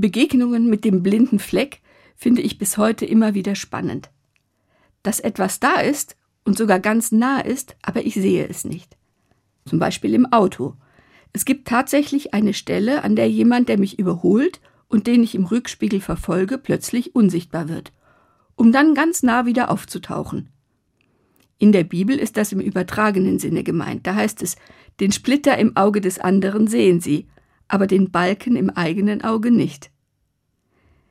Begegnungen mit dem blinden Fleck finde ich bis heute immer wieder spannend. Dass etwas da ist und sogar ganz nah ist, aber ich sehe es nicht. Zum Beispiel im Auto. Es gibt tatsächlich eine Stelle, an der jemand, der mich überholt und den ich im Rückspiegel verfolge, plötzlich unsichtbar wird, um dann ganz nah wieder aufzutauchen. In der Bibel ist das im übertragenen Sinne gemeint. Da heißt es, den Splitter im Auge des anderen sehen sie, aber den Balken im eigenen Auge nicht.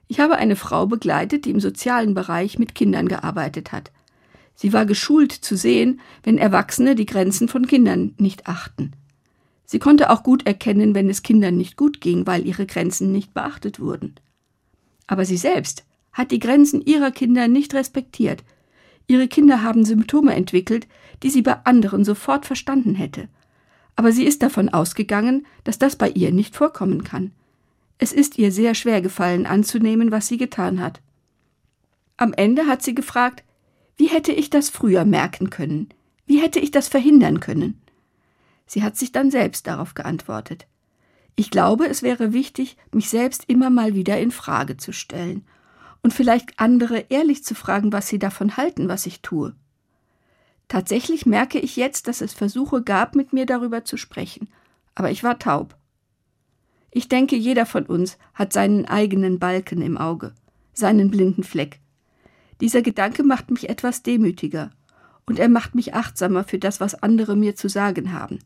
Ich habe eine Frau begleitet, die im sozialen Bereich mit Kindern gearbeitet hat. Sie war geschult zu sehen, wenn Erwachsene die Grenzen von Kindern nicht achten. Sie konnte auch gut erkennen, wenn es Kindern nicht gut ging, weil ihre Grenzen nicht beachtet wurden. Aber sie selbst hat die Grenzen ihrer Kinder nicht respektiert. Ihre Kinder haben Symptome entwickelt, die sie bei anderen sofort verstanden hätte. Aber sie ist davon ausgegangen, dass das bei ihr nicht vorkommen kann. Es ist ihr sehr schwer gefallen anzunehmen, was sie getan hat. Am Ende hat sie gefragt, wie hätte ich das früher merken können? Wie hätte ich das verhindern können? Sie hat sich dann selbst darauf geantwortet. Ich glaube, es wäre wichtig, mich selbst immer mal wieder in Frage zu stellen und vielleicht andere ehrlich zu fragen, was sie davon halten, was ich tue. Tatsächlich merke ich jetzt, dass es Versuche gab, mit mir darüber zu sprechen, aber ich war taub. Ich denke, jeder von uns hat seinen eigenen Balken im Auge, seinen blinden Fleck. Dieser Gedanke macht mich etwas demütiger, und er macht mich achtsamer für das, was andere mir zu sagen haben.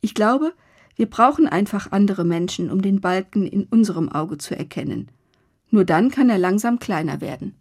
Ich glaube, wir brauchen einfach andere Menschen, um den Balken in unserem Auge zu erkennen. Nur dann kann er langsam kleiner werden.